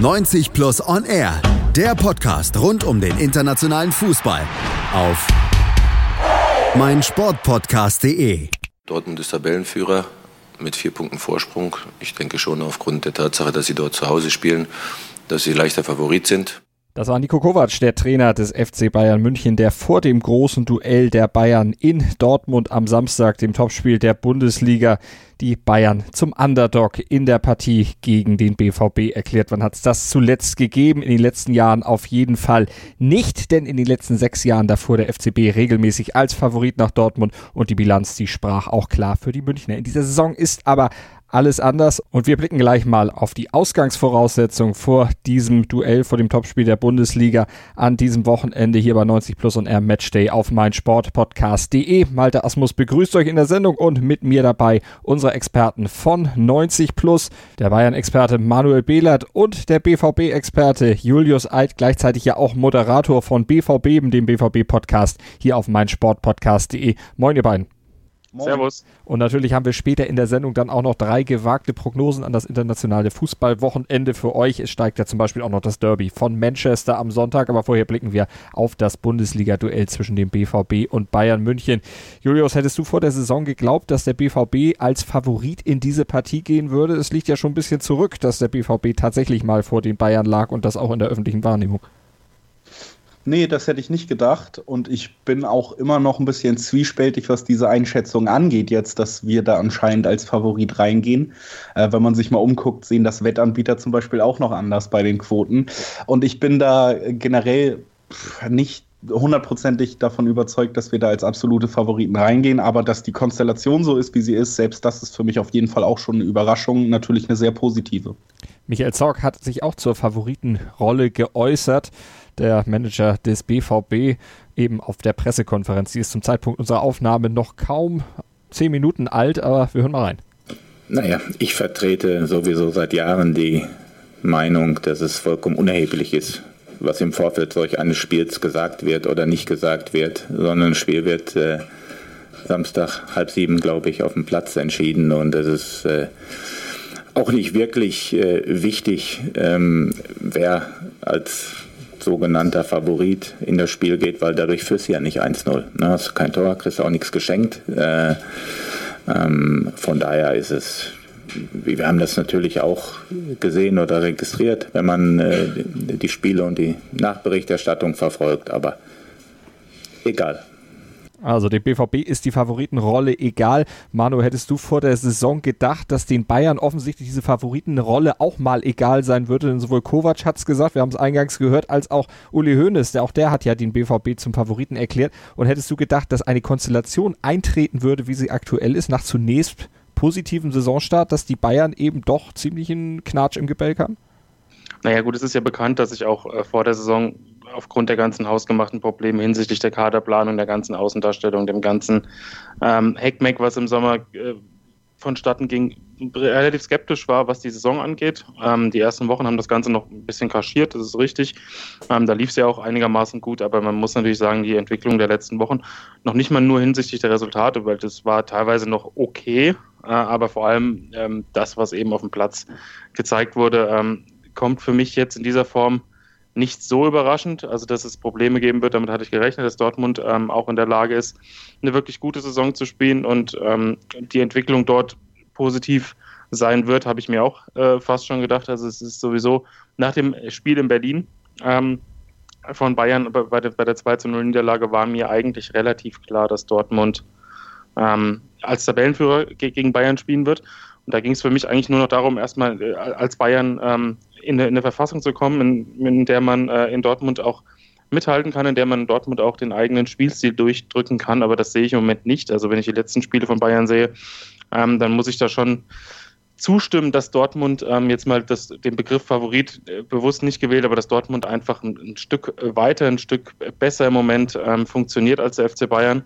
90 Plus On Air, der Podcast rund um den internationalen Fußball auf meinsportpodcast.de. Dortmund ist Tabellenführer mit vier Punkten Vorsprung. Ich denke schon aufgrund der Tatsache, dass sie dort zu Hause spielen, dass sie leichter Favorit sind. Das war Nico Kovac, der Trainer des FC Bayern München, der vor dem großen Duell der Bayern in Dortmund am Samstag, dem Topspiel der Bundesliga, die Bayern zum Underdog in der Partie gegen den BVB erklärt. Wann hat es das zuletzt gegeben? In den letzten Jahren auf jeden Fall nicht, denn in den letzten sechs Jahren da fuhr der FCB regelmäßig als Favorit nach Dortmund und die Bilanz, die sprach auch klar für die Münchner. In dieser Saison ist aber alles anders. Und wir blicken gleich mal auf die Ausgangsvoraussetzungen vor diesem Duell, vor dem Topspiel der Bundesliga an diesem Wochenende hier bei 90 Plus und R Matchday auf meinsportpodcast.de. Malte Asmus begrüßt euch in der Sendung und mit mir dabei unsere Experten von 90 Plus, der Bayern-Experte Manuel Behlert und der BVB-Experte Julius Eid, gleichzeitig ja auch Moderator von BVB, dem BVB-Podcast hier auf meinsportpodcast.de. Moin ihr beiden. Moin. Servus. Und natürlich haben wir später in der Sendung dann auch noch drei gewagte Prognosen an das internationale Fußballwochenende für euch. Es steigt ja zum Beispiel auch noch das Derby von Manchester am Sonntag, aber vorher blicken wir auf das Bundesliga-Duell zwischen dem BVB und Bayern München. Julius, hättest du vor der Saison geglaubt, dass der BVB als Favorit in diese Partie gehen würde? Es liegt ja schon ein bisschen zurück, dass der BVB tatsächlich mal vor den Bayern lag und das auch in der öffentlichen Wahrnehmung. Nee, das hätte ich nicht gedacht. Und ich bin auch immer noch ein bisschen zwiespältig, was diese Einschätzung angeht, jetzt, dass wir da anscheinend als Favorit reingehen. Äh, wenn man sich mal umguckt, sehen das Wettanbieter zum Beispiel auch noch anders bei den Quoten. Und ich bin da generell nicht hundertprozentig davon überzeugt, dass wir da als absolute Favoriten reingehen, aber dass die Konstellation so ist, wie sie ist, selbst das ist für mich auf jeden Fall auch schon eine Überraschung, natürlich eine sehr positive. Michael Zorg hat sich auch zur Favoritenrolle geäußert der Manager des BVB, eben auf der Pressekonferenz. Die ist zum Zeitpunkt unserer Aufnahme noch kaum zehn Minuten alt, aber wir hören mal rein. Naja, ich vertrete sowieso seit Jahren die Meinung, dass es vollkommen unerheblich ist, was im Vorfeld solch eines Spiels gesagt wird oder nicht gesagt wird, sondern ein Spiel wird äh, Samstag halb sieben, glaube ich, auf dem Platz entschieden und es ist äh, auch nicht wirklich äh, wichtig, ähm, wer als sogenannter Favorit in das Spiel geht, weil dadurch führst du ja nicht 1-0. Ne? Hast kein Tor, kriegst auch nichts geschenkt. Äh, ähm, von daher ist es, wir haben das natürlich auch gesehen oder registriert, wenn man äh, die Spiele und die Nachberichterstattung verfolgt, aber egal. Also dem BVB ist die Favoritenrolle egal. Manu, hättest du vor der Saison gedacht, dass den Bayern offensichtlich diese Favoritenrolle auch mal egal sein würde? Denn sowohl Kovac hat es gesagt, wir haben es eingangs gehört, als auch Uli Hoeneß, der auch der hat ja den BVB zum Favoriten erklärt. Und hättest du gedacht, dass eine Konstellation eintreten würde, wie sie aktuell ist, nach zunächst positiven Saisonstart, dass die Bayern eben doch ziemlich einen Knatsch im Gebälk haben? Naja gut, es ist ja bekannt, dass ich auch äh, vor der Saison aufgrund der ganzen hausgemachten Probleme hinsichtlich der Kaderplanung, der ganzen Außendarstellung, dem ganzen ähm, Heckmeck, was im Sommer äh, vonstatten ging, relativ skeptisch war, was die Saison angeht. Ähm, die ersten Wochen haben das Ganze noch ein bisschen kaschiert, das ist richtig. Ähm, da lief es ja auch einigermaßen gut, aber man muss natürlich sagen, die Entwicklung der letzten Wochen noch nicht mal nur hinsichtlich der Resultate, weil das war teilweise noch okay, äh, aber vor allem ähm, das, was eben auf dem Platz gezeigt wurde, ähm, kommt für mich jetzt in dieser Form nicht so überraschend. Also, dass es Probleme geben wird, damit hatte ich gerechnet, dass Dortmund ähm, auch in der Lage ist, eine wirklich gute Saison zu spielen und ähm, die Entwicklung dort positiv sein wird, habe ich mir auch äh, fast schon gedacht. Also, es ist sowieso nach dem Spiel in Berlin. Ähm, von Bayern bei der, bei der 2 zu 0 Niederlage war mir eigentlich relativ klar, dass Dortmund ähm, als Tabellenführer gegen Bayern spielen wird. Und da ging es für mich eigentlich nur noch darum, erstmal äh, als Bayern ähm, in, eine, in, eine, Verfassung zu kommen, in, in der man äh, in Dortmund auch mithalten kann, in der man in Dortmund auch den eigenen Spielstil durchdrücken kann. Aber das sehe ich im Moment nicht. Also wenn ich die letzten Spiele von Bayern sehe, ähm, dann muss ich da schon zustimmen, dass Dortmund ähm, jetzt mal das, den Begriff Favorit äh, bewusst nicht gewählt, aber dass Dortmund einfach ein, ein Stück weiter, ein Stück besser im Moment ähm, funktioniert als der FC Bayern.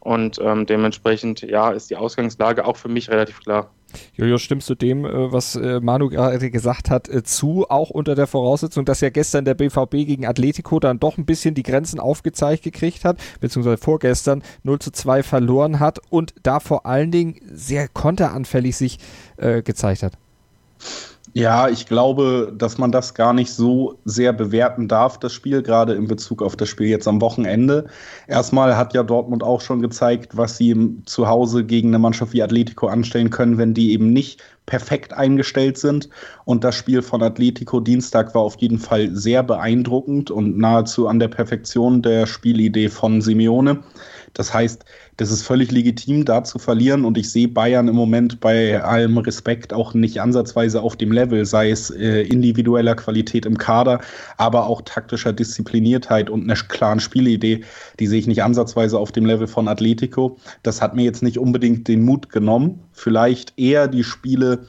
Und ähm, dementsprechend, ja, ist die Ausgangslage auch für mich relativ klar. Jojo, stimmst du dem, äh, was äh, Manu gerade gesagt hat, äh, zu, auch unter der Voraussetzung, dass ja gestern der BVB gegen Atletico dann doch ein bisschen die Grenzen aufgezeigt gekriegt hat, beziehungsweise vorgestern 0 zu 2 verloren hat und da vor allen Dingen sehr konteranfällig sich äh, gezeigt hat? Ja, ich glaube, dass man das gar nicht so sehr bewerten darf, das Spiel, gerade in Bezug auf das Spiel jetzt am Wochenende. Erstmal hat ja Dortmund auch schon gezeigt, was sie zu Hause gegen eine Mannschaft wie Atletico anstellen können, wenn die eben nicht perfekt eingestellt sind. Und das Spiel von Atletico Dienstag war auf jeden Fall sehr beeindruckend und nahezu an der Perfektion der Spielidee von Simeone. Das heißt, das ist völlig legitim, da zu verlieren. Und ich sehe Bayern im Moment bei allem Respekt auch nicht ansatzweise auf dem Level, sei es äh, individueller Qualität im Kader, aber auch taktischer Diszipliniertheit und einer klaren Spielidee. Die sehe ich nicht ansatzweise auf dem Level von Atletico. Das hat mir jetzt nicht unbedingt den Mut genommen. Vielleicht eher die Spiele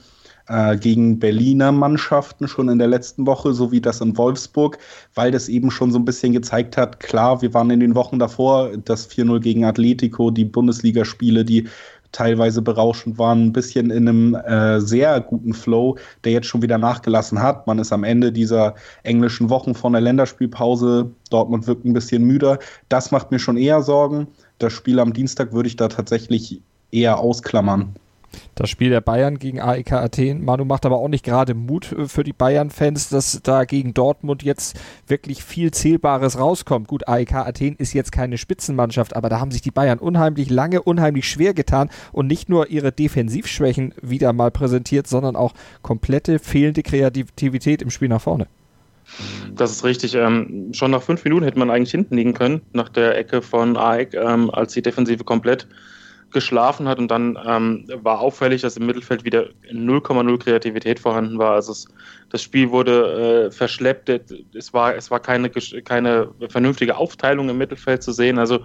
äh, gegen Berliner Mannschaften schon in der letzten Woche, so wie das in Wolfsburg, weil das eben schon so ein bisschen gezeigt hat, klar, wir waren in den Wochen davor, das 4-0 gegen Atletico, die Bundesligaspiele, die teilweise berauschend waren, ein bisschen in einem äh, sehr guten Flow, der jetzt schon wieder nachgelassen hat. Man ist am Ende dieser englischen Wochen von der Länderspielpause, Dortmund wirkt ein bisschen müder. Das macht mir schon eher Sorgen. Das Spiel am Dienstag würde ich da tatsächlich eher ausklammern. Das Spiel der Bayern gegen AEK Athen. Manu macht aber auch nicht gerade Mut äh, für die Bayern-Fans, dass da gegen Dortmund jetzt wirklich viel Zählbares rauskommt. Gut, AEK Athen ist jetzt keine Spitzenmannschaft, aber da haben sich die Bayern unheimlich lange, unheimlich schwer getan und nicht nur ihre Defensivschwächen wieder mal präsentiert, sondern auch komplette fehlende Kreativität im Spiel nach vorne. Das ist richtig. Ähm, schon nach fünf Minuten hätte man eigentlich hinten liegen können, nach der Ecke von AEK, ähm, als die Defensive komplett geschlafen hat und dann ähm, war auffällig, dass im Mittelfeld wieder 0,0 Kreativität vorhanden war. Also es, das Spiel wurde äh, verschleppt, es war, es war keine, keine vernünftige Aufteilung im Mittelfeld zu sehen. Also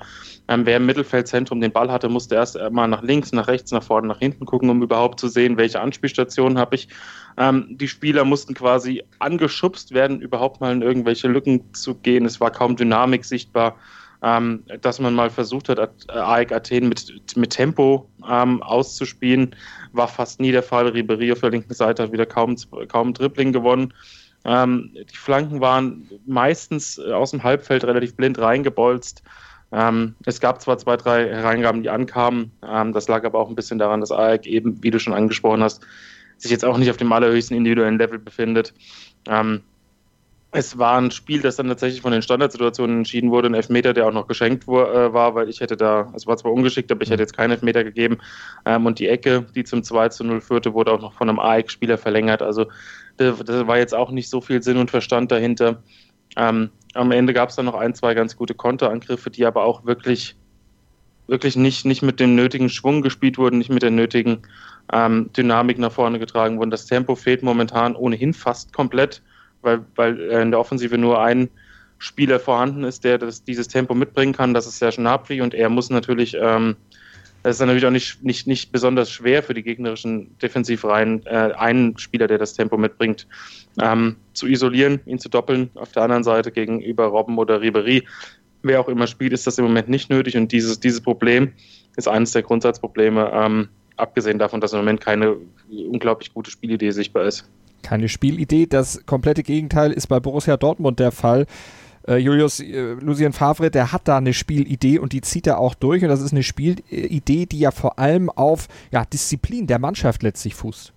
ähm, wer im Mittelfeldzentrum den Ball hatte, musste erst mal nach links, nach rechts, nach vorne, nach hinten gucken, um überhaupt zu sehen, welche Anspielstationen habe ich. Ähm, die Spieler mussten quasi angeschubst werden, überhaupt mal in irgendwelche Lücken zu gehen. Es war kaum Dynamik sichtbar ähm, dass man mal versucht hat, AEK Athen mit, mit Tempo ähm, auszuspielen, war fast nie der Fall. Ribery auf der linken Seite hat wieder kaum, kaum Dribbling gewonnen. Ähm, die Flanken waren meistens aus dem Halbfeld relativ blind reingebolzt. Ähm, es gab zwar zwei, drei Hereingaben, die ankamen, ähm, das lag aber auch ein bisschen daran, dass AEK eben, wie du schon angesprochen hast, sich jetzt auch nicht auf dem allerhöchsten individuellen Level befindet. Ähm, es war ein Spiel, das dann tatsächlich von den Standardsituationen entschieden wurde, ein Elfmeter, der auch noch geschenkt äh, war, weil ich hätte da, es war zwar ungeschickt, aber ich hätte jetzt keinen Elfmeter gegeben. Ähm, und die Ecke, die zum 2 zu 0 führte, wurde auch noch von einem AEK-Spieler verlängert. Also da war jetzt auch nicht so viel Sinn und Verstand dahinter. Ähm, am Ende gab es dann noch ein, zwei ganz gute Konterangriffe, die aber auch wirklich, wirklich nicht, nicht mit dem nötigen Schwung gespielt wurden, nicht mit der nötigen ähm, Dynamik nach vorne getragen wurden. Das Tempo fehlt momentan ohnehin fast komplett weil, weil in der Offensive nur ein Spieler vorhanden ist, der das, dieses Tempo mitbringen kann. Das ist Serge Gnabry und er muss natürlich, ähm, das ist natürlich auch nicht, nicht, nicht besonders schwer für die gegnerischen Defensivreihen, äh, einen Spieler, der das Tempo mitbringt, ähm, zu isolieren, ihn zu doppeln. Auf der anderen Seite gegenüber Robben oder Ribery, wer auch immer spielt, ist das im Moment nicht nötig und dieses, dieses Problem ist eines der Grundsatzprobleme, ähm, abgesehen davon, dass im Moment keine unglaublich gute Spielidee sichtbar ist keine Spielidee. Das komplette Gegenteil ist bei Borussia Dortmund der Fall. Äh, Julius äh, Lucien Favre, der hat da eine Spielidee und die zieht er auch durch. Und das ist eine Spielidee, die ja vor allem auf ja, Disziplin der Mannschaft letztlich fußt.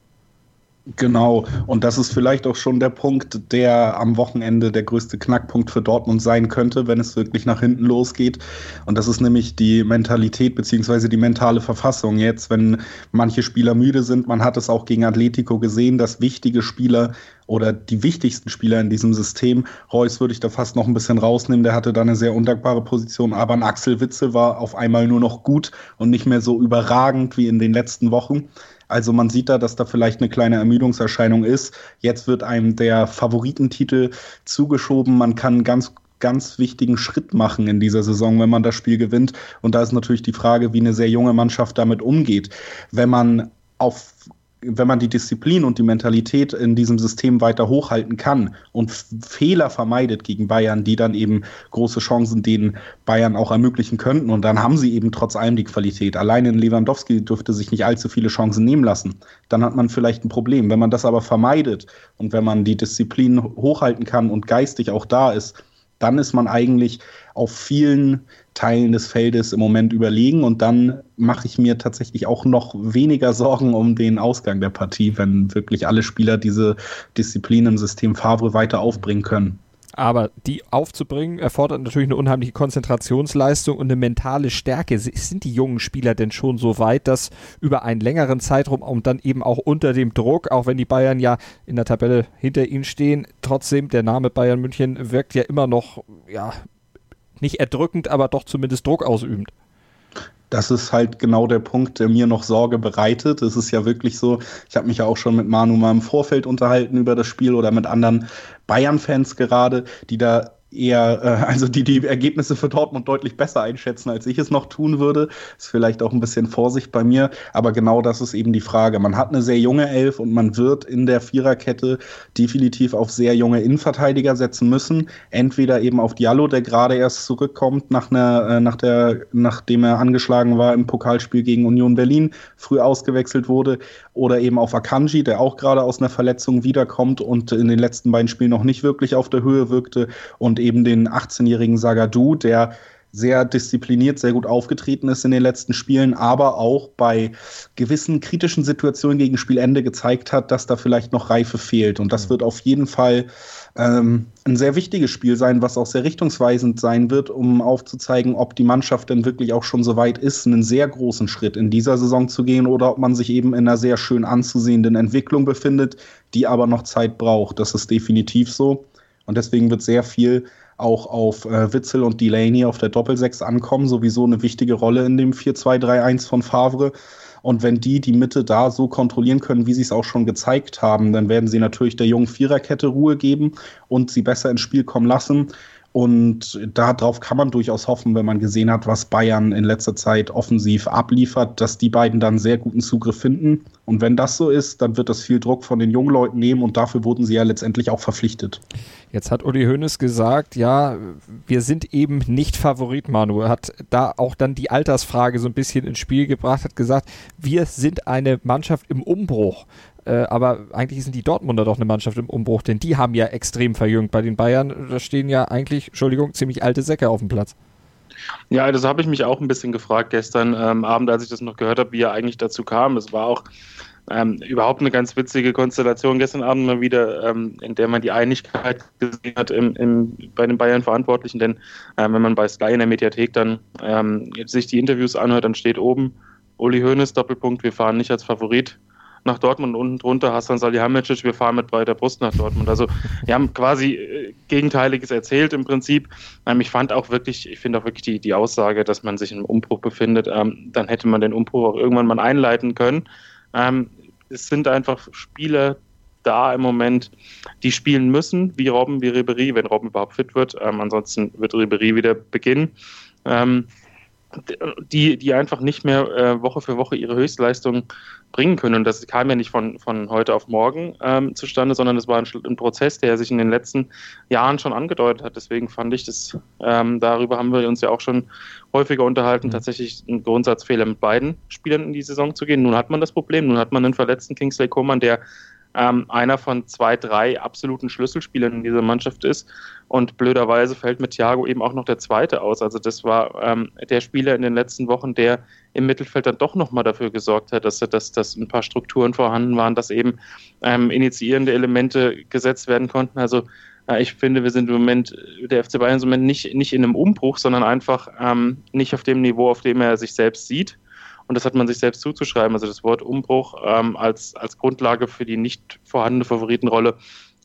Genau, und das ist vielleicht auch schon der Punkt, der am Wochenende der größte Knackpunkt für Dortmund sein könnte, wenn es wirklich nach hinten losgeht. Und das ist nämlich die Mentalität beziehungsweise die mentale Verfassung. Jetzt, wenn manche Spieler müde sind, man hat es auch gegen Atletico gesehen, dass wichtige Spieler oder die wichtigsten Spieler in diesem System, Reus würde ich da fast noch ein bisschen rausnehmen, der hatte da eine sehr undankbare Position, aber ein Axel Witzel war auf einmal nur noch gut und nicht mehr so überragend wie in den letzten Wochen. Also man sieht da, dass da vielleicht eine kleine Ermüdungserscheinung ist. Jetzt wird einem der Favoritentitel zugeschoben. Man kann ganz ganz wichtigen Schritt machen in dieser Saison, wenn man das Spiel gewinnt. Und da ist natürlich die Frage, wie eine sehr junge Mannschaft damit umgeht. Wenn man auf wenn man die Disziplin und die Mentalität in diesem System weiter hochhalten kann und Fehler vermeidet gegen Bayern, die dann eben große Chancen denen Bayern auch ermöglichen könnten. Und dann haben sie eben trotz allem die Qualität. Allein in Lewandowski dürfte sich nicht allzu viele Chancen nehmen lassen. Dann hat man vielleicht ein Problem. Wenn man das aber vermeidet und wenn man die Disziplin hochhalten kann und geistig auch da ist, dann ist man eigentlich auf vielen Teilen des Feldes im Moment überlegen und dann mache ich mir tatsächlich auch noch weniger Sorgen um den Ausgang der Partie, wenn wirklich alle Spieler diese Disziplin im System Favre weiter aufbringen können. Aber die aufzubringen erfordert natürlich eine unheimliche Konzentrationsleistung und eine mentale Stärke. Sind die jungen Spieler denn schon so weit, dass über einen längeren Zeitraum und dann eben auch unter dem Druck, auch wenn die Bayern ja in der Tabelle hinter ihnen stehen, trotzdem der Name Bayern München wirkt ja immer noch, ja, nicht erdrückend, aber doch zumindest Druck ausübend. Das ist halt genau der Punkt, der mir noch Sorge bereitet. Es ist ja wirklich so, ich habe mich ja auch schon mit Manu mal im Vorfeld unterhalten über das Spiel oder mit anderen Bayern-Fans gerade, die da eher, äh, also die die Ergebnisse für Dortmund deutlich besser einschätzen, als ich es noch tun würde. Ist vielleicht auch ein bisschen Vorsicht bei mir, aber genau das ist eben die Frage. Man hat eine sehr junge Elf und man wird in der Viererkette definitiv auf sehr junge Innenverteidiger setzen müssen. Entweder eben auf Diallo, der gerade erst zurückkommt, nach einer, äh, nach der, nachdem er angeschlagen war im Pokalspiel gegen Union Berlin, früh ausgewechselt wurde, oder eben auf Akanji, der auch gerade aus einer Verletzung wiederkommt und in den letzten beiden Spielen noch nicht wirklich auf der Höhe wirkte und eben den 18-jährigen Sagadu, der sehr diszipliniert, sehr gut aufgetreten ist in den letzten Spielen, aber auch bei gewissen kritischen Situationen gegen Spielende gezeigt hat, dass da vielleicht noch Reife fehlt. Und das mhm. wird auf jeden Fall ähm, ein sehr wichtiges Spiel sein, was auch sehr richtungsweisend sein wird, um aufzuzeigen, ob die Mannschaft denn wirklich auch schon so weit ist, einen sehr großen Schritt in dieser Saison zu gehen oder ob man sich eben in einer sehr schön anzusehenden Entwicklung befindet, die aber noch Zeit braucht. Das ist definitiv so. Und deswegen wird sehr viel auch auf äh, Witzel und Delaney auf der Doppelsechs ankommen. Sowieso eine wichtige Rolle in dem 4-2-3-1 von Favre. Und wenn die die Mitte da so kontrollieren können, wie sie es auch schon gezeigt haben, dann werden sie natürlich der jungen Viererkette Ruhe geben und sie besser ins Spiel kommen lassen. Und darauf kann man durchaus hoffen, wenn man gesehen hat, was Bayern in letzter Zeit offensiv abliefert, dass die beiden dann sehr guten Zugriff finden. Und wenn das so ist, dann wird das viel Druck von den jungen Leuten nehmen und dafür wurden sie ja letztendlich auch verpflichtet. Jetzt hat Uli Hoeneß gesagt, ja, wir sind eben nicht Favorit, Manu. Hat da auch dann die Altersfrage so ein bisschen ins Spiel gebracht, hat gesagt, wir sind eine Mannschaft im Umbruch. Äh, aber eigentlich sind die Dortmunder doch eine Mannschaft im Umbruch, denn die haben ja extrem verjüngt. Bei den Bayern, da stehen ja eigentlich, Entschuldigung, ziemlich alte Säcke auf dem Platz. Ja, das habe ich mich auch ein bisschen gefragt gestern ähm, Abend, als ich das noch gehört habe, wie er eigentlich dazu kam. Es war auch ähm, überhaupt eine ganz witzige Konstellation gestern Abend mal wieder, ähm, in der man die Einigkeit gesehen hat im, im, bei den Bayern-Verantwortlichen. Denn ähm, wenn man bei Sky in der Mediathek dann ähm, sich die Interviews anhört, dann steht oben Uli Hoeneß, Doppelpunkt, wir fahren nicht als Favorit nach Dortmund und unten drunter Hassan Salihamidzic, wir fahren mit breiter Brust nach Dortmund. Also wir haben quasi äh, Gegenteiliges erzählt im Prinzip. Ähm, ich fand auch wirklich, ich finde auch wirklich die, die Aussage, dass man sich im Umbruch befindet, ähm, dann hätte man den Umbruch auch irgendwann mal einleiten können. Ähm, es sind einfach Spieler da im Moment, die spielen müssen, wie Robben, wie Ribery, wenn Robben überhaupt fit wird. Ansonsten wird Ribery wieder beginnen. Ähm, die, die einfach nicht mehr äh, Woche für Woche ihre Höchstleistung bringen können. Und das kam ja nicht von, von heute auf morgen ähm, zustande, sondern es war ein, ein, Prozess, der sich in den letzten Jahren schon angedeutet hat. Deswegen fand ich das, ähm, darüber haben wir uns ja auch schon häufiger unterhalten, mhm. tatsächlich ein Grundsatzfehler mit beiden Spielern in die Saison zu gehen. Nun hat man das Problem, nun hat man einen verletzten Kingsley Coman, der ähm, einer von zwei, drei absoluten Schlüsselspielern in dieser Mannschaft ist. Und blöderweise fällt mit Thiago eben auch noch der zweite aus. Also das war ähm, der Spieler in den letzten Wochen, der im Mittelfeld dann doch nochmal dafür gesorgt hat, dass, dass, dass ein paar Strukturen vorhanden waren, dass eben ähm, initiierende Elemente gesetzt werden konnten. Also äh, ich finde, wir sind im Moment, der FC Bayern ist im Moment nicht, nicht in einem Umbruch, sondern einfach ähm, nicht auf dem Niveau, auf dem er sich selbst sieht. Und das hat man sich selbst zuzuschreiben. Also das Wort Umbruch ähm, als, als Grundlage für die nicht vorhandene Favoritenrolle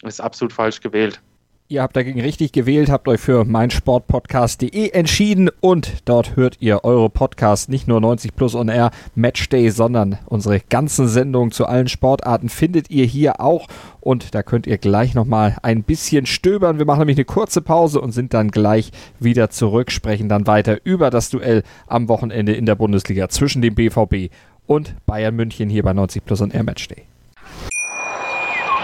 ist absolut falsch gewählt. Ihr habt dagegen richtig gewählt, habt euch für meinsportpodcast.de entschieden und dort hört ihr eure Podcasts nicht nur 90 Plus on Air Matchday, sondern unsere ganzen Sendungen zu allen Sportarten findet ihr hier auch und da könnt ihr gleich nochmal ein bisschen stöbern. Wir machen nämlich eine kurze Pause und sind dann gleich wieder zurück, sprechen dann weiter über das Duell am Wochenende in der Bundesliga zwischen dem BVB und Bayern München hier bei 90 Plus on Air Matchday.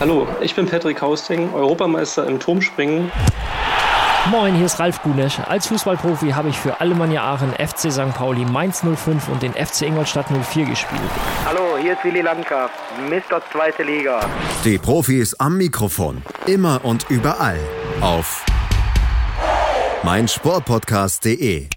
Hallo, ich bin Patrick Hausting, Europameister im Turmspringen. Moin, hier ist Ralf Gunesch. Als Fußballprofi habe ich für Alemannia Aachen, FC St. Pauli, Mainz 05 und den FC Ingolstadt 04 gespielt. Hallo, hier ist Willi Landgraf, Mr. Zweite Liga. Die Profis am Mikrofon, immer und überall auf meinsportpodcast.de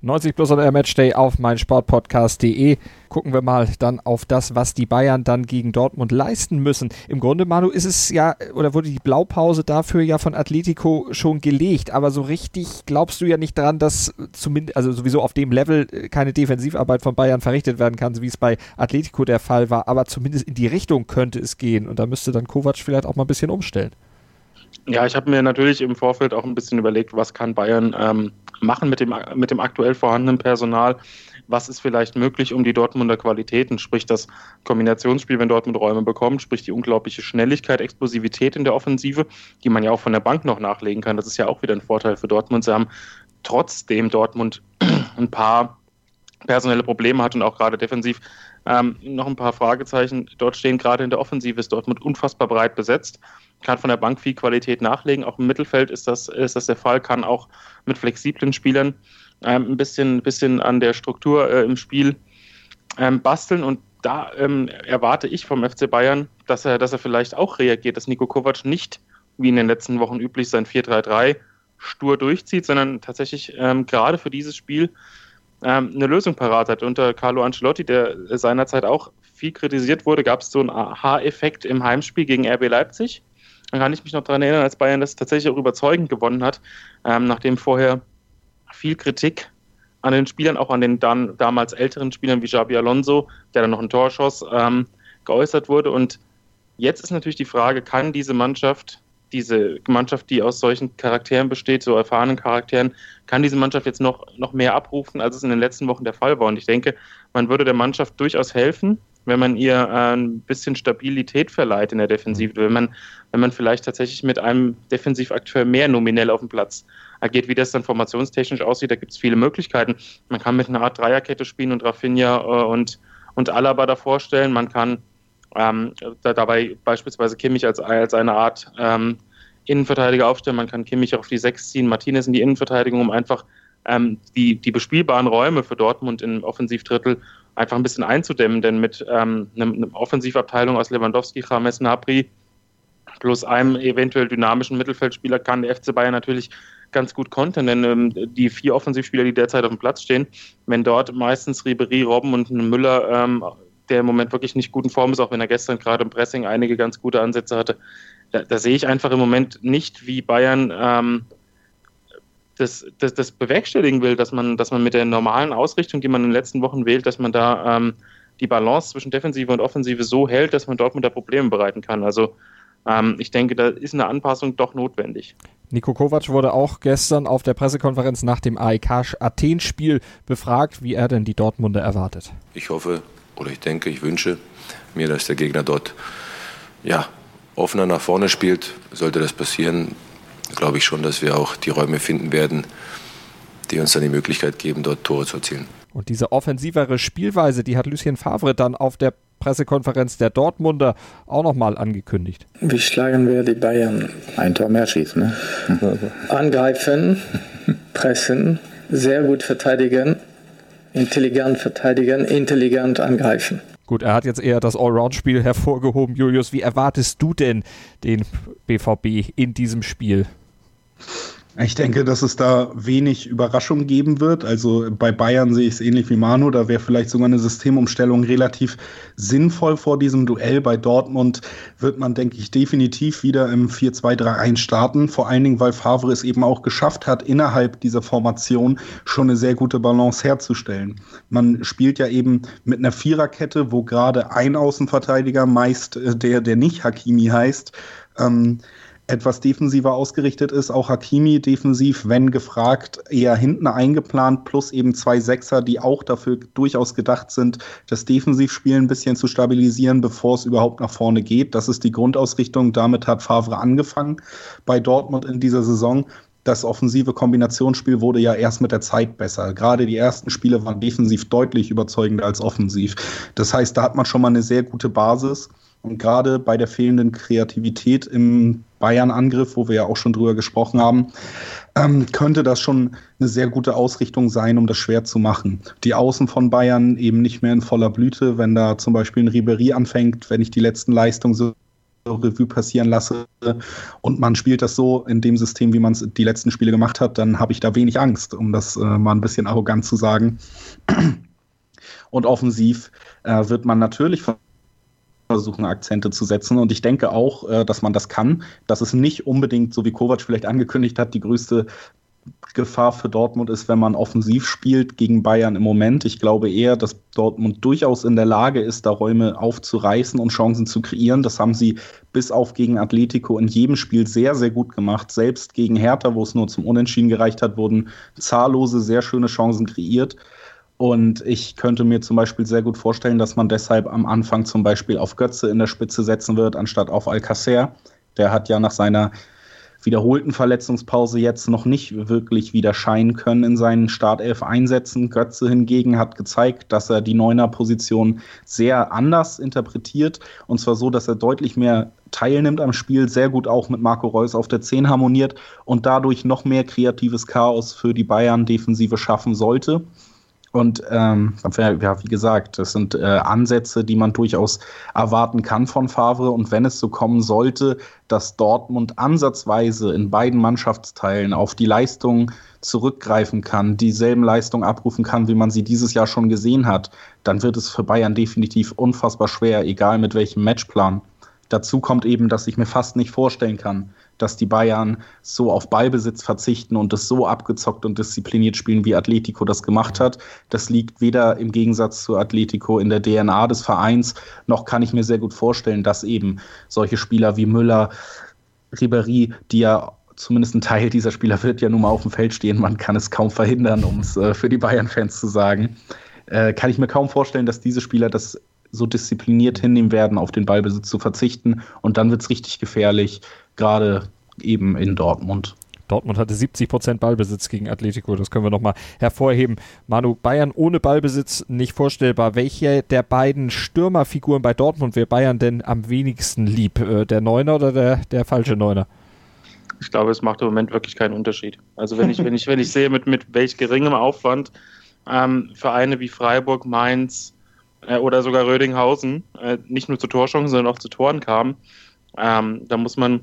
90 plus on Air Matchday auf meinsportpodcast.de. Gucken wir mal dann auf das, was die Bayern dann gegen Dortmund leisten müssen. Im Grunde, Manu, ist es ja, oder wurde die Blaupause dafür ja von Atletico schon gelegt, aber so richtig glaubst du ja nicht dran, dass zumindest, also sowieso auf dem Level keine Defensivarbeit von Bayern verrichtet werden kann, so wie es bei Atletico der Fall war, aber zumindest in die Richtung könnte es gehen und da müsste dann Kovac vielleicht auch mal ein bisschen umstellen. Ja, ich habe mir natürlich im Vorfeld auch ein bisschen überlegt, was kann Bayern ähm, machen mit dem, mit dem aktuell vorhandenen Personal. Was ist vielleicht möglich, um die Dortmunder Qualitäten, sprich das Kombinationsspiel, wenn Dortmund Räume bekommt, sprich die unglaubliche Schnelligkeit, Explosivität in der Offensive, die man ja auch von der Bank noch nachlegen kann. Das ist ja auch wieder ein Vorteil für Dortmund. Sie haben trotzdem Dortmund ein paar personelle Probleme hat und auch gerade defensiv ähm, noch ein paar Fragezeichen. Dort stehen gerade in der Offensive ist Dortmund unfassbar breit besetzt kann von der Bank viel Qualität nachlegen. Auch im Mittelfeld ist das, ist das der Fall, kann auch mit flexiblen Spielern ähm, ein bisschen, bisschen an der Struktur äh, im Spiel ähm, basteln. Und da ähm, erwarte ich vom FC Bayern, dass er, dass er vielleicht auch reagiert, dass Nico Kovac nicht, wie in den letzten Wochen üblich, sein 4-3-3 stur durchzieht, sondern tatsächlich ähm, gerade für dieses Spiel ähm, eine Lösung parat hat. Unter Carlo Ancelotti, der seinerzeit auch viel kritisiert wurde, gab es so einen Aha-Effekt im Heimspiel gegen RB Leipzig. Dann kann ich mich noch daran erinnern, als Bayern das tatsächlich auch überzeugend gewonnen hat, ähm, nachdem vorher viel Kritik an den Spielern, auch an den dann damals älteren Spielern wie Javi Alonso, der dann noch ein Tor schoss, ähm, geäußert wurde. Und jetzt ist natürlich die Frage, kann diese Mannschaft, diese Mannschaft, die aus solchen Charakteren besteht, so erfahrenen Charakteren, kann diese Mannschaft jetzt noch, noch mehr abrufen, als es in den letzten Wochen der Fall war? Und ich denke, man würde der Mannschaft durchaus helfen, wenn man ihr äh, ein bisschen Stabilität verleiht in der Defensive, wenn man, wenn man vielleicht tatsächlich mit einem Defensivakteur mehr nominell auf dem Platz agiert, wie das dann formationstechnisch aussieht, da gibt es viele Möglichkeiten. Man kann mit einer Art Dreierkette spielen und Rafinha äh, und, und Alaba davor stellen. Man kann ähm, da, dabei beispielsweise Kimmich als, als eine Art ähm, Innenverteidiger aufstellen. Man kann Kimmich auf die Sechs ziehen, Martinez in die Innenverteidigung, um einfach ähm, die, die bespielbaren Räume für Dortmund im Offensivdrittel einfach ein bisschen einzudämmen, denn mit ähm, einer eine Offensivabteilung aus Lewandowski, James Napri plus einem eventuell dynamischen Mittelfeldspieler kann der FC Bayern natürlich ganz gut kontern, denn ähm, die vier Offensivspieler, die derzeit auf dem Platz stehen, wenn dort meistens Ribery, Robben und Müller, ähm, der im Moment wirklich nicht gut in Form ist, auch wenn er gestern gerade im Pressing einige ganz gute Ansätze hatte, da, da sehe ich einfach im Moment nicht, wie Bayern ähm, das, das, das bewerkstelligen will, dass man, dass man mit der normalen Ausrichtung, die man in den letzten Wochen wählt, dass man da ähm, die Balance zwischen Defensive und Offensive so hält, dass man dort mit der Probleme bereiten kann. Also ähm, ich denke, da ist eine Anpassung doch notwendig. Nico Kovac wurde auch gestern auf der Pressekonferenz nach dem AEK Athen-Spiel befragt, wie er denn die Dortmunder erwartet. Ich hoffe oder ich denke, ich wünsche mir, dass der Gegner dort ja, offener nach vorne spielt. Sollte das passieren, glaube ich schon, dass wir auch die Räume finden werden, die uns dann die Möglichkeit geben, dort Tore zu erzielen. Und diese offensivere Spielweise, die hat Lucien Favre dann auf der Pressekonferenz der Dortmunder auch nochmal angekündigt. Wie schlagen wir die Bayern? Ein Tor mehr schießen, ne? Angreifen, pressen, sehr gut verteidigen, intelligent verteidigen, intelligent angreifen. Gut, er hat jetzt eher das Allround-Spiel hervorgehoben. Julius, wie erwartest du denn den BVB in diesem Spiel? Ich denke, dass es da wenig Überraschung geben wird. Also bei Bayern sehe ich es ähnlich wie Manu. Da wäre vielleicht sogar eine Systemumstellung relativ sinnvoll vor diesem Duell. Bei Dortmund wird man, denke ich, definitiv wieder im 4-2-3-1 starten. Vor allen Dingen, weil Favre es eben auch geschafft hat, innerhalb dieser Formation schon eine sehr gute Balance herzustellen. Man spielt ja eben mit einer Viererkette, wo gerade ein Außenverteidiger, meist äh, der, der nicht Hakimi heißt, ähm, etwas defensiver ausgerichtet ist. Auch Hakimi defensiv, wenn gefragt, eher hinten eingeplant, plus eben zwei Sechser, die auch dafür durchaus gedacht sind, das Defensivspiel ein bisschen zu stabilisieren, bevor es überhaupt nach vorne geht. Das ist die Grundausrichtung. Damit hat Favre angefangen bei Dortmund in dieser Saison. Das offensive Kombinationsspiel wurde ja erst mit der Zeit besser. Gerade die ersten Spiele waren defensiv deutlich überzeugender als offensiv. Das heißt, da hat man schon mal eine sehr gute Basis. Und gerade bei der fehlenden Kreativität im Bayern-Angriff, wo wir ja auch schon drüber gesprochen haben, ähm, könnte das schon eine sehr gute Ausrichtung sein, um das schwer zu machen. Die Außen von Bayern eben nicht mehr in voller Blüte, wenn da zum Beispiel ein Ribery anfängt, wenn ich die letzten Leistungen so Revue passieren lasse und man spielt das so in dem System, wie man es die letzten Spiele gemacht hat, dann habe ich da wenig Angst, um das äh, mal ein bisschen arrogant zu sagen. Und offensiv äh, wird man natürlich von versuchen, Akzente zu setzen. Und ich denke auch, äh, dass man das kann, dass es nicht unbedingt, so wie Kovac vielleicht angekündigt hat, die größte Gefahr für Dortmund ist, wenn man offensiv spielt gegen Bayern im Moment. Ich glaube eher, dass Dortmund durchaus in der Lage ist, da Räume aufzureißen und Chancen zu kreieren. Das haben sie bis auf gegen Atletico in jedem Spiel sehr, sehr gut gemacht. Selbst gegen Hertha, wo es nur zum Unentschieden gereicht hat, wurden zahllose, sehr schöne Chancen kreiert. Und ich könnte mir zum Beispiel sehr gut vorstellen, dass man deshalb am Anfang zum Beispiel auf Götze in der Spitze setzen wird, anstatt auf Alcacer. Der hat ja nach seiner wiederholten Verletzungspause jetzt noch nicht wirklich wieder scheinen können in seinen Startelf-Einsätzen. Götze hingegen hat gezeigt, dass er die Neuner-Position sehr anders interpretiert. Und zwar so, dass er deutlich mehr teilnimmt am Spiel, sehr gut auch mit Marco Reus auf der 10 harmoniert und dadurch noch mehr kreatives Chaos für die Bayern-Defensive schaffen sollte. Und ähm, ja, wie gesagt, das sind äh, Ansätze, die man durchaus erwarten kann von Favre. Und wenn es so kommen sollte, dass Dortmund ansatzweise in beiden Mannschaftsteilen auf die Leistung zurückgreifen kann, dieselben Leistungen abrufen kann, wie man sie dieses Jahr schon gesehen hat, dann wird es für Bayern definitiv unfassbar schwer, egal mit welchem Matchplan. Dazu kommt eben, dass ich mir fast nicht vorstellen kann, dass die Bayern so auf Ballbesitz verzichten und es so abgezockt und diszipliniert spielen, wie Atletico das gemacht hat. Das liegt weder im Gegensatz zu Atletico in der DNA des Vereins, noch kann ich mir sehr gut vorstellen, dass eben solche Spieler wie Müller, Ribéry, die ja zumindest ein Teil dieser Spieler wird ja nun mal auf dem Feld stehen, man kann es kaum verhindern, um es äh, für die Bayern-Fans zu sagen, äh, kann ich mir kaum vorstellen, dass diese Spieler das so diszipliniert hinnehmen werden, auf den Ballbesitz zu verzichten. Und dann wird es richtig gefährlich, gerade eben in Dortmund. Dortmund hatte 70 Prozent Ballbesitz gegen Atletico, das können wir nochmal hervorheben. Manu, Bayern ohne Ballbesitz nicht vorstellbar. Welche der beiden Stürmerfiguren bei Dortmund wäre Bayern denn am wenigsten lieb? Äh, der Neuner oder der, der falsche Neuner? Ich glaube, es macht im Moment wirklich keinen Unterschied. Also wenn ich, wenn ich, wenn ich sehe, mit, mit welch geringem Aufwand ähm, Vereine wie Freiburg, Mainz äh, oder sogar Rödinghausen äh, nicht nur zu Torchancen, sondern auch zu Toren kamen, ähm, da muss man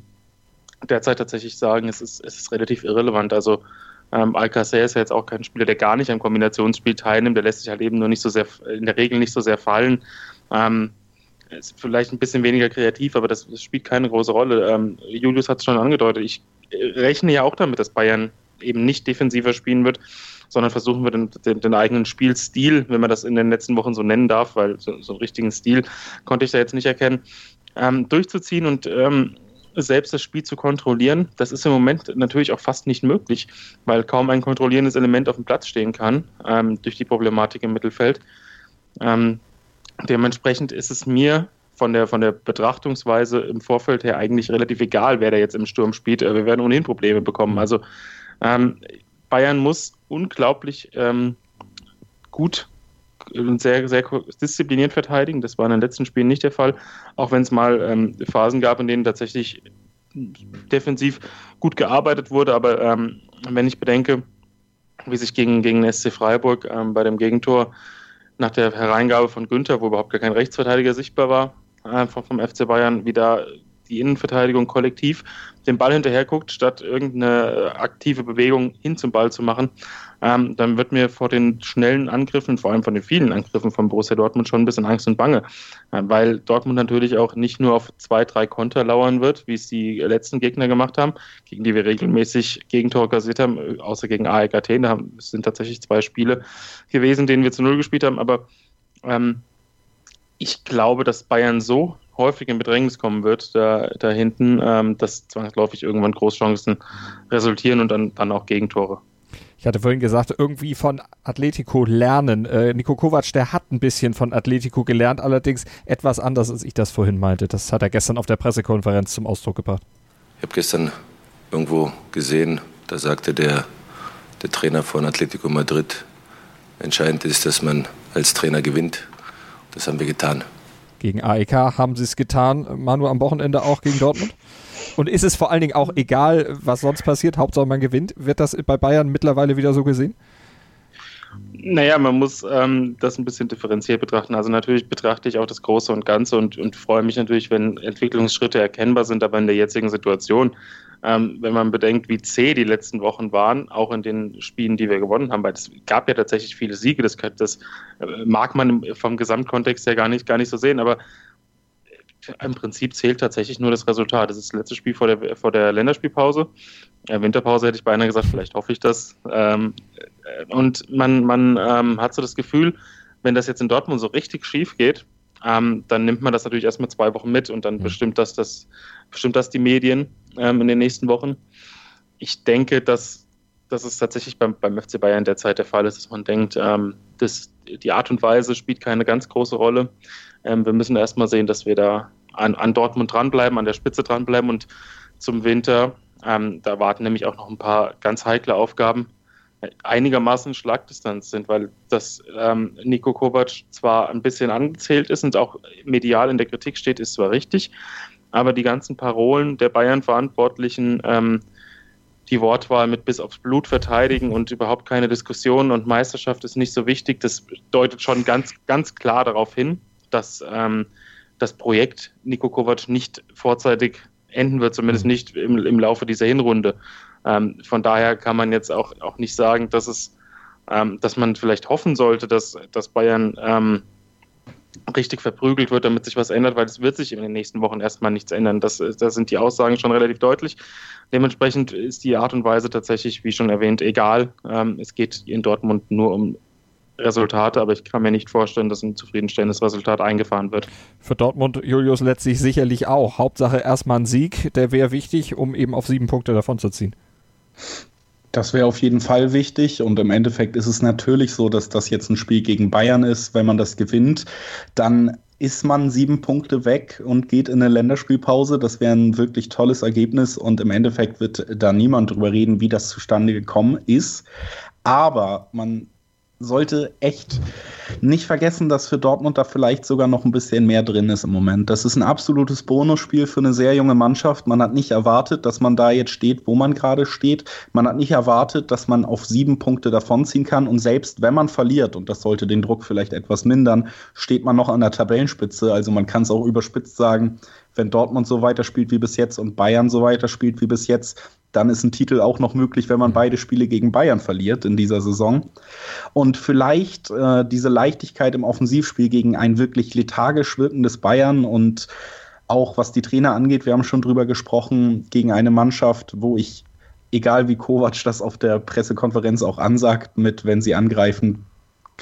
derzeit tatsächlich sagen, es ist, es ist relativ irrelevant. Also ähm, Alcacer ist ja jetzt auch kein Spieler, der gar nicht am Kombinationsspiel teilnimmt. Der lässt sich halt eben nur nicht so sehr, in der Regel nicht so sehr fallen. Ähm, ist vielleicht ein bisschen weniger kreativ, aber das, das spielt keine große Rolle. Ähm, Julius hat es schon angedeutet. Ich rechne ja auch damit, dass Bayern eben nicht defensiver spielen wird, sondern versuchen wir den, den, den, eigenen Spielstil, wenn man das in den letzten Wochen so nennen darf, weil so, so einen richtigen Stil konnte ich da jetzt nicht erkennen, ähm, durchzuziehen und ähm, selbst das Spiel zu kontrollieren. Das ist im Moment natürlich auch fast nicht möglich, weil kaum ein kontrollierendes Element auf dem Platz stehen kann, ähm, durch die Problematik im Mittelfeld. Ähm, dementsprechend ist es mir von der, von der Betrachtungsweise im Vorfeld her eigentlich relativ egal, wer da jetzt im Sturm spielt. Äh, wir werden ohnehin Probleme bekommen. Also ähm, Bayern muss unglaublich ähm, gut und sehr, sehr diszipliniert verteidigen. Das war in den letzten Spielen nicht der Fall, auch wenn es mal ähm, Phasen gab, in denen tatsächlich defensiv gut gearbeitet wurde. Aber ähm, wenn ich bedenke, wie sich gegen, gegen SC Freiburg ähm, bei dem Gegentor nach der Hereingabe von Günther, wo überhaupt gar kein Rechtsverteidiger sichtbar war, äh, vom, FC Bayern, wie da die Innenverteidigung kollektiv den Ball hinterher guckt, statt irgendeine aktive Bewegung hin zum Ball zu machen, ähm, dann wird mir vor den schnellen Angriffen, vor allem von den vielen Angriffen von Borussia Dortmund schon ein bisschen Angst und Bange, äh, weil Dortmund natürlich auch nicht nur auf zwei, drei Konter lauern wird, wie es die letzten Gegner gemacht haben, gegen die wir regelmäßig Gegentore kassiert haben, äh, außer gegen AEK Athen, da sind tatsächlich zwei Spiele gewesen, denen wir zu Null gespielt haben, aber ähm, ich glaube, dass Bayern so häufig in Bedrängnis kommen wird da, da hinten, ähm, dass zwangsläufig irgendwann Großchancen resultieren und dann, dann auch Gegentore. Ich hatte vorhin gesagt, irgendwie von Atletico lernen. Äh, Niko Kovac, der hat ein bisschen von Atletico gelernt, allerdings etwas anders, als ich das vorhin meinte. Das hat er gestern auf der Pressekonferenz zum Ausdruck gebracht. Ich habe gestern irgendwo gesehen, da sagte der, der Trainer von Atletico Madrid, entscheidend ist, dass man als Trainer gewinnt. Das haben wir getan. Gegen AEK haben sie es getan, Manu am Wochenende auch gegen Dortmund. Und ist es vor allen Dingen auch egal, was sonst passiert, Hauptsache man gewinnt? Wird das bei Bayern mittlerweile wieder so gesehen? Naja, man muss ähm, das ein bisschen differenziert betrachten. Also natürlich betrachte ich auch das Große und Ganze und, und freue mich natürlich, wenn Entwicklungsschritte erkennbar sind, aber in der jetzigen Situation ähm, wenn man bedenkt, wie zäh die letzten Wochen waren, auch in den Spielen, die wir gewonnen haben, weil es gab ja tatsächlich viele Siege, das, das äh, mag man vom Gesamtkontext her gar nicht, gar nicht so sehen, aber im Prinzip zählt tatsächlich nur das Resultat. Das ist das letzte Spiel vor der, vor der Länderspielpause. Äh, Winterpause hätte ich beinahe gesagt, vielleicht hoffe ich das. Ähm, äh, und man, man ähm, hat so das Gefühl, wenn das jetzt in Dortmund so richtig schief geht, ähm, dann nimmt man das natürlich erstmal zwei Wochen mit und dann mhm. bestimmt das, das, bestimmt das die Medien ähm, in den nächsten Wochen. Ich denke, dass, dass es tatsächlich beim, beim FC Bayern derzeit der Fall ist, dass man denkt, ähm, dass die Art und Weise spielt keine ganz große Rolle. Ähm, wir müssen erstmal sehen, dass wir da an, an Dortmund dranbleiben, an der Spitze dranbleiben und zum Winter, ähm, da warten nämlich auch noch ein paar ganz heikle Aufgaben einigermaßen Schlagdistanz sind, weil das ähm, Nico Kovac zwar ein bisschen angezählt ist und auch medial in der Kritik steht, ist zwar richtig, aber die ganzen Parolen der Bayern-Verantwortlichen, ähm, die Wortwahl mit bis aufs Blut verteidigen und überhaupt keine Diskussion und Meisterschaft ist nicht so wichtig, das deutet schon ganz, ganz klar darauf hin, dass ähm, das Projekt Nico Kovac nicht vorzeitig enden wird, zumindest mhm. nicht im, im Laufe dieser Hinrunde. Ähm, von daher kann man jetzt auch, auch nicht sagen, dass es, ähm, dass man vielleicht hoffen sollte, dass, dass Bayern ähm, richtig verprügelt wird, damit sich was ändert, weil es wird sich in den nächsten Wochen erstmal nichts ändern. Das, da sind die Aussagen schon relativ deutlich. Dementsprechend ist die Art und Weise tatsächlich, wie schon erwähnt, egal. Ähm, es geht in Dortmund nur um Resultate, aber ich kann mir nicht vorstellen, dass ein zufriedenstellendes Resultat eingefahren wird. Für Dortmund, Julius, letztlich sicherlich auch. Hauptsache erstmal ein Sieg, der wäre wichtig, um eben auf sieben Punkte davon zu ziehen. Das wäre auf jeden Fall wichtig und im Endeffekt ist es natürlich so, dass das jetzt ein Spiel gegen Bayern ist. Wenn man das gewinnt, dann ist man sieben Punkte weg und geht in eine Länderspielpause. Das wäre ein wirklich tolles Ergebnis und im Endeffekt wird da niemand drüber reden, wie das zustande gekommen ist. Aber man sollte echt nicht vergessen, dass für Dortmund da vielleicht sogar noch ein bisschen mehr drin ist im Moment. Das ist ein absolutes Bonusspiel für eine sehr junge Mannschaft. Man hat nicht erwartet, dass man da jetzt steht, wo man gerade steht. Man hat nicht erwartet, dass man auf sieben Punkte davonziehen kann. Und selbst wenn man verliert, und das sollte den Druck vielleicht etwas mindern, steht man noch an der Tabellenspitze. Also man kann es auch überspitzt sagen, wenn Dortmund so weiterspielt wie bis jetzt und Bayern so weiterspielt wie bis jetzt, dann ist ein Titel auch noch möglich, wenn man beide Spiele gegen Bayern verliert in dieser Saison. Und vielleicht äh, diese Leichtigkeit im Offensivspiel gegen ein wirklich lethargisch wirkendes Bayern und auch was die Trainer angeht, wir haben schon drüber gesprochen, gegen eine Mannschaft, wo ich, egal wie Kovac das auf der Pressekonferenz auch ansagt, mit wenn sie angreifen,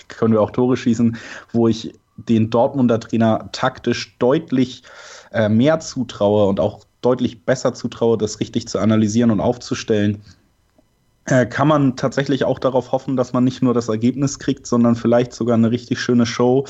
können wir auch Tore schießen, wo ich den Dortmunder Trainer taktisch deutlich äh, mehr zutraue und auch deutlich besser zutraue, das richtig zu analysieren und aufzustellen. äh, kann man tatsächlich auch darauf hoffen, dass man nicht nur das Ergebnis kriegt, sondern vielleicht sogar eine richtig schöne Show,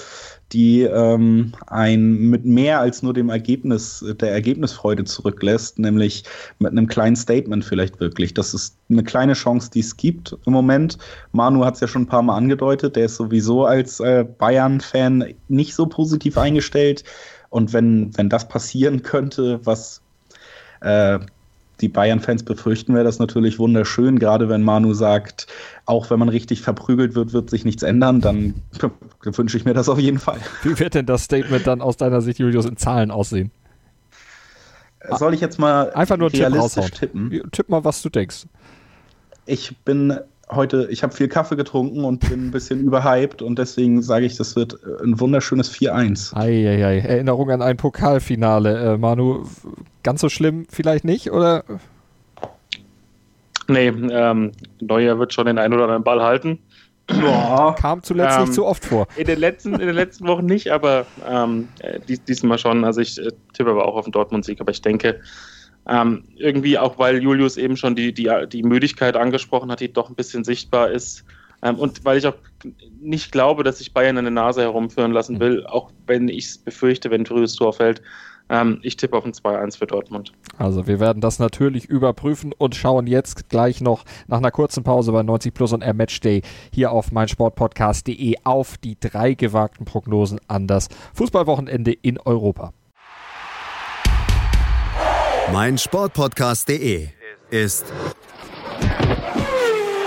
die ähm, ein mit mehr als nur dem Ergebnis, der Ergebnisfreude zurücklässt, nämlich mit einem kleinen Statement vielleicht wirklich. Das ist eine kleine Chance, die es gibt im Moment. Manu hat es ja schon ein paar Mal angedeutet, der ist sowieso als äh, Bayern-Fan nicht so positiv eingestellt. Und wenn, wenn das passieren könnte, was äh, die Bayern-Fans befürchten, wäre das natürlich wunderschön, gerade wenn Manu sagt, auch wenn man richtig verprügelt wird, wird sich nichts ändern, dann wünsche ich mir das auf jeden Fall. Wie wird denn das Statement dann aus deiner Sicht, Julius, in Zahlen aussehen? Soll ich jetzt mal einfach nur realistisch tippen? Tipp mal, was du denkst. Ich bin heute, ich habe viel Kaffee getrunken und bin ein bisschen überhyped und deswegen sage ich, das wird ein wunderschönes 4-1. Eieiei, Erinnerung an ein Pokalfinale. Äh, Manu, ganz so schlimm vielleicht nicht, oder? Nee, ähm, Neuer wird schon den einen oder anderen Ball halten. Boah. Kam zuletzt ähm, nicht so oft vor. In den letzten, in den letzten Wochen nicht, aber ähm, äh, dies, diesmal schon. Also ich äh, tippe aber auch auf den Dortmund-Sieg, aber ich denke, ähm, irgendwie auch, weil Julius eben schon die, die, die Müdigkeit angesprochen hat, die doch ein bisschen sichtbar ist. Ähm, und weil ich auch nicht glaube, dass sich Bayern eine Nase herumführen lassen will, auch wenn ich es befürchte, wenn ein frühes Tor fällt. Ähm, ich tippe auf ein 2-1 für Dortmund. Also wir werden das natürlich überprüfen und schauen jetzt gleich noch nach einer kurzen Pause bei 90 Plus und Air Matchday hier auf meinsportpodcast.de auf die drei gewagten Prognosen an das Fußballwochenende in Europa mein Sportpodcast.de ist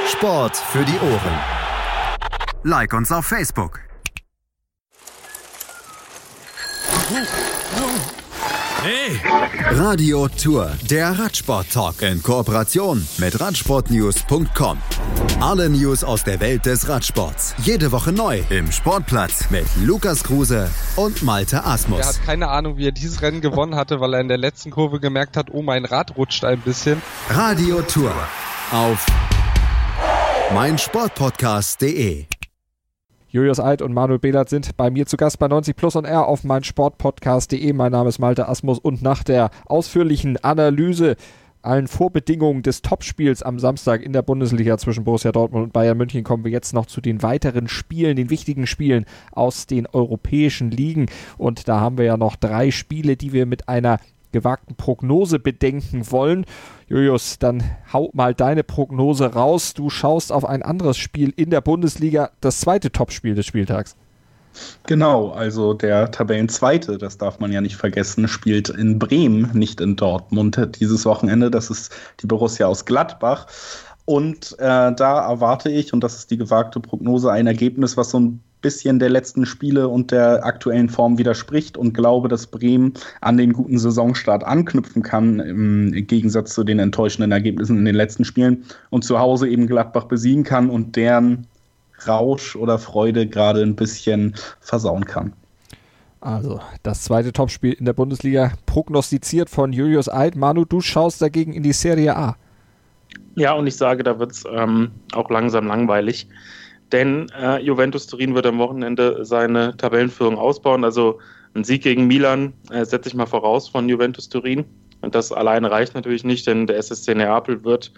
Sport für die Ohren. Like uns auf Facebook. Hey! Radio Tour, der Radsport-Talk in Kooperation mit Radsportnews.com. Alle News aus der Welt des Radsports. Jede Woche neu im Sportplatz mit Lukas Kruse und Malte Asmus. Er hat keine Ahnung, wie er dieses Rennen gewonnen hatte, weil er in der letzten Kurve gemerkt hat, oh, mein Rad rutscht ein bisschen. Radio Tour auf meinsportpodcast.de Julius Eid und Manuel Behlert sind bei mir zu Gast bei 90 Plus und R auf mein Sportpodcast.de. Mein Name ist Malte Asmus und nach der ausführlichen Analyse allen Vorbedingungen des Topspiels am Samstag in der Bundesliga zwischen Borussia Dortmund und Bayern München kommen wir jetzt noch zu den weiteren Spielen, den wichtigen Spielen aus den europäischen Ligen. Und da haben wir ja noch drei Spiele, die wir mit einer gewagten Prognose bedenken wollen. Julius, dann hau mal deine Prognose raus. Du schaust auf ein anderes Spiel in der Bundesliga, das zweite Topspiel des Spieltags. Genau, also der Tabellenzweite, das darf man ja nicht vergessen, spielt in Bremen, nicht in Dortmund dieses Wochenende. Das ist die Borussia aus Gladbach. Und äh, da erwarte ich, und das ist die gewagte Prognose, ein Ergebnis, was so ein bisschen der letzten Spiele und der aktuellen Form widerspricht und glaube, dass Bremen an den guten Saisonstart anknüpfen kann, im Gegensatz zu den enttäuschenden Ergebnissen in den letzten Spielen und zu Hause eben Gladbach besiegen kann und deren Rausch oder Freude gerade ein bisschen versauen kann. Also, das zweite Topspiel in der Bundesliga prognostiziert von Julius Eid. Manu, du schaust dagegen in die Serie A. Ja, und ich sage, da wird es ähm, auch langsam langweilig. Denn äh, Juventus Turin wird am Wochenende seine Tabellenführung ausbauen. Also ein Sieg gegen Milan äh, setze ich mal voraus von Juventus Turin. Und das alleine reicht natürlich nicht, denn der SSC Neapel wird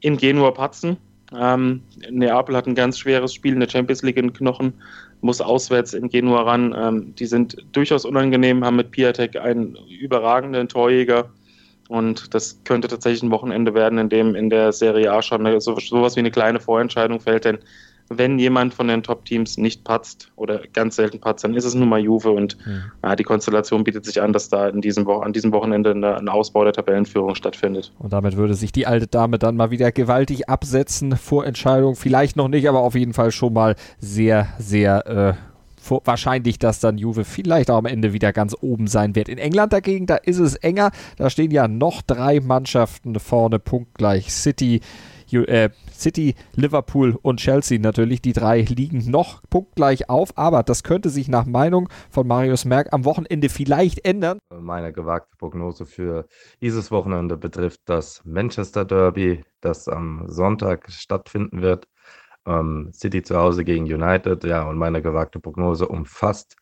in Genua patzen. Ähm, Neapel hat ein ganz schweres Spiel in der Champions League in Knochen, muss auswärts in Genua ran. Ähm, die sind durchaus unangenehm, haben mit Piatek einen überragenden Torjäger. Und das könnte tatsächlich ein Wochenende werden, in dem in der Serie A schon so, sowas wie eine kleine Vorentscheidung fällt. Denn wenn jemand von den Top-Teams nicht patzt oder ganz selten patzt, dann ist es nun mal Juve und mhm. äh, die Konstellation bietet sich an, dass da in diesem Wo an diesem Wochenende eine, ein Ausbau der Tabellenführung stattfindet. Und damit würde sich die alte Dame dann mal wieder gewaltig absetzen. Vorentscheidung vielleicht noch nicht, aber auf jeden Fall schon mal sehr, sehr äh, wahrscheinlich, dass dann Juve vielleicht auch am Ende wieder ganz oben sein wird. In England dagegen, da ist es enger. Da stehen ja noch drei Mannschaften vorne, punktgleich City, City, Liverpool und Chelsea natürlich. Die drei liegen noch punktgleich auf, aber das könnte sich nach Meinung von Marius Merck am Wochenende vielleicht ändern. Meine gewagte Prognose für dieses Wochenende betrifft das Manchester Derby, das am Sonntag stattfinden wird. Ähm, City zu Hause gegen United, ja, und meine gewagte Prognose umfasst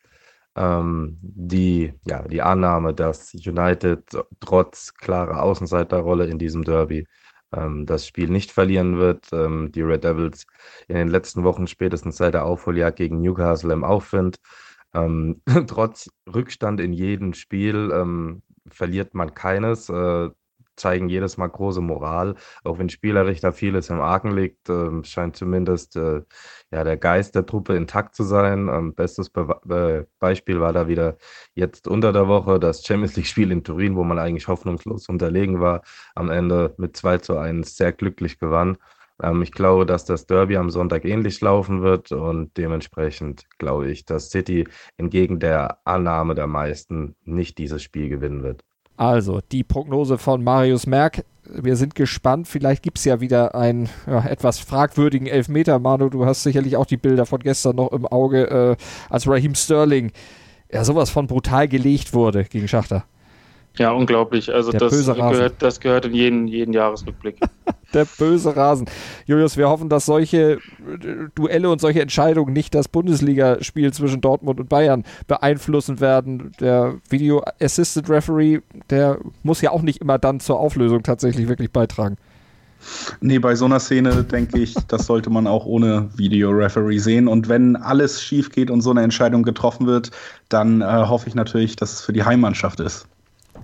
ähm, die, ja, die Annahme, dass United trotz klarer Außenseiterrolle in diesem Derby ähm, das Spiel nicht verlieren wird. Ähm, die Red Devils in den letzten Wochen spätestens seit der Aufholjagd gegen Newcastle im Aufwind. Ähm, trotz Rückstand in jedem Spiel ähm, verliert man keines. Äh, zeigen jedes Mal große Moral, auch wenn spielerisch da vieles im Argen liegt, äh, scheint zumindest äh, ja, der Geist der Truppe intakt zu sein. Ähm, bestes Be Be Beispiel war da wieder jetzt unter der Woche das Champions League-Spiel in Turin, wo man eigentlich hoffnungslos unterlegen war, am Ende mit 2 zu 1 sehr glücklich gewann. Ähm, ich glaube, dass das Derby am Sonntag ähnlich laufen wird und dementsprechend glaube ich, dass City entgegen der Annahme der meisten nicht dieses Spiel gewinnen wird. Also, die Prognose von Marius Merck. Wir sind gespannt. Vielleicht gibt es ja wieder einen ja, etwas fragwürdigen Elfmeter. Manu, du hast sicherlich auch die Bilder von gestern noch im Auge, äh, als Raheem Sterling ja sowas von brutal gelegt wurde gegen Schachter. Ja, unglaublich. Also das gehört, das gehört in jeden, jeden Jahresrückblick. Der böse Rasen. Julius, wir hoffen, dass solche äh, Duelle und solche Entscheidungen nicht das Bundesligaspiel zwischen Dortmund und Bayern beeinflussen werden. Der Video Assistant Referee, der muss ja auch nicht immer dann zur Auflösung tatsächlich wirklich beitragen. Nee, bei so einer Szene denke ich, das sollte man auch ohne Video-Referee sehen. Und wenn alles schief geht und so eine Entscheidung getroffen wird, dann äh, hoffe ich natürlich, dass es für die Heimmannschaft ist.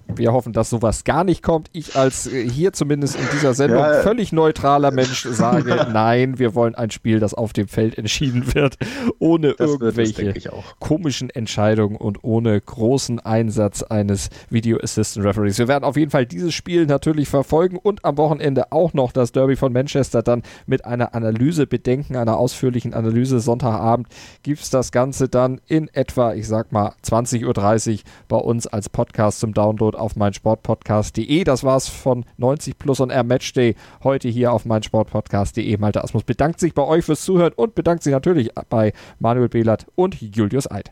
Wir hoffen, dass sowas gar nicht kommt. Ich als äh, hier zumindest in dieser Sendung ja. völlig neutraler Mensch sage, nein, wir wollen ein Spiel, das auf dem Feld entschieden wird, ohne das irgendwelche es, komischen Entscheidungen und ohne großen Einsatz eines Video Assistant Referees. Wir werden auf jeden Fall dieses Spiel natürlich verfolgen und am Wochenende auch noch das Derby von Manchester dann mit einer Analyse bedenken, einer ausführlichen Analyse. Sonntagabend gibt es das Ganze dann in etwa, ich sag mal, 20.30 Uhr bei uns als Podcast zum Download Download auf meinsportpodcast.de. Das war's von 90 Plus und R Matchday heute hier auf meinsportpodcast.de. Malte Asmus bedankt sich bei euch fürs Zuhören und bedankt sich natürlich bei Manuel Behlert und Julius Eid.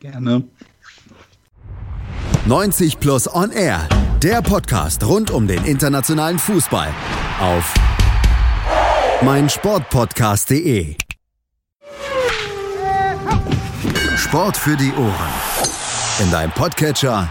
Gerne. 90 Plus on Air, der Podcast rund um den internationalen Fußball auf meinsportpodcast.de. Sport für die Ohren. In deinem Podcatcher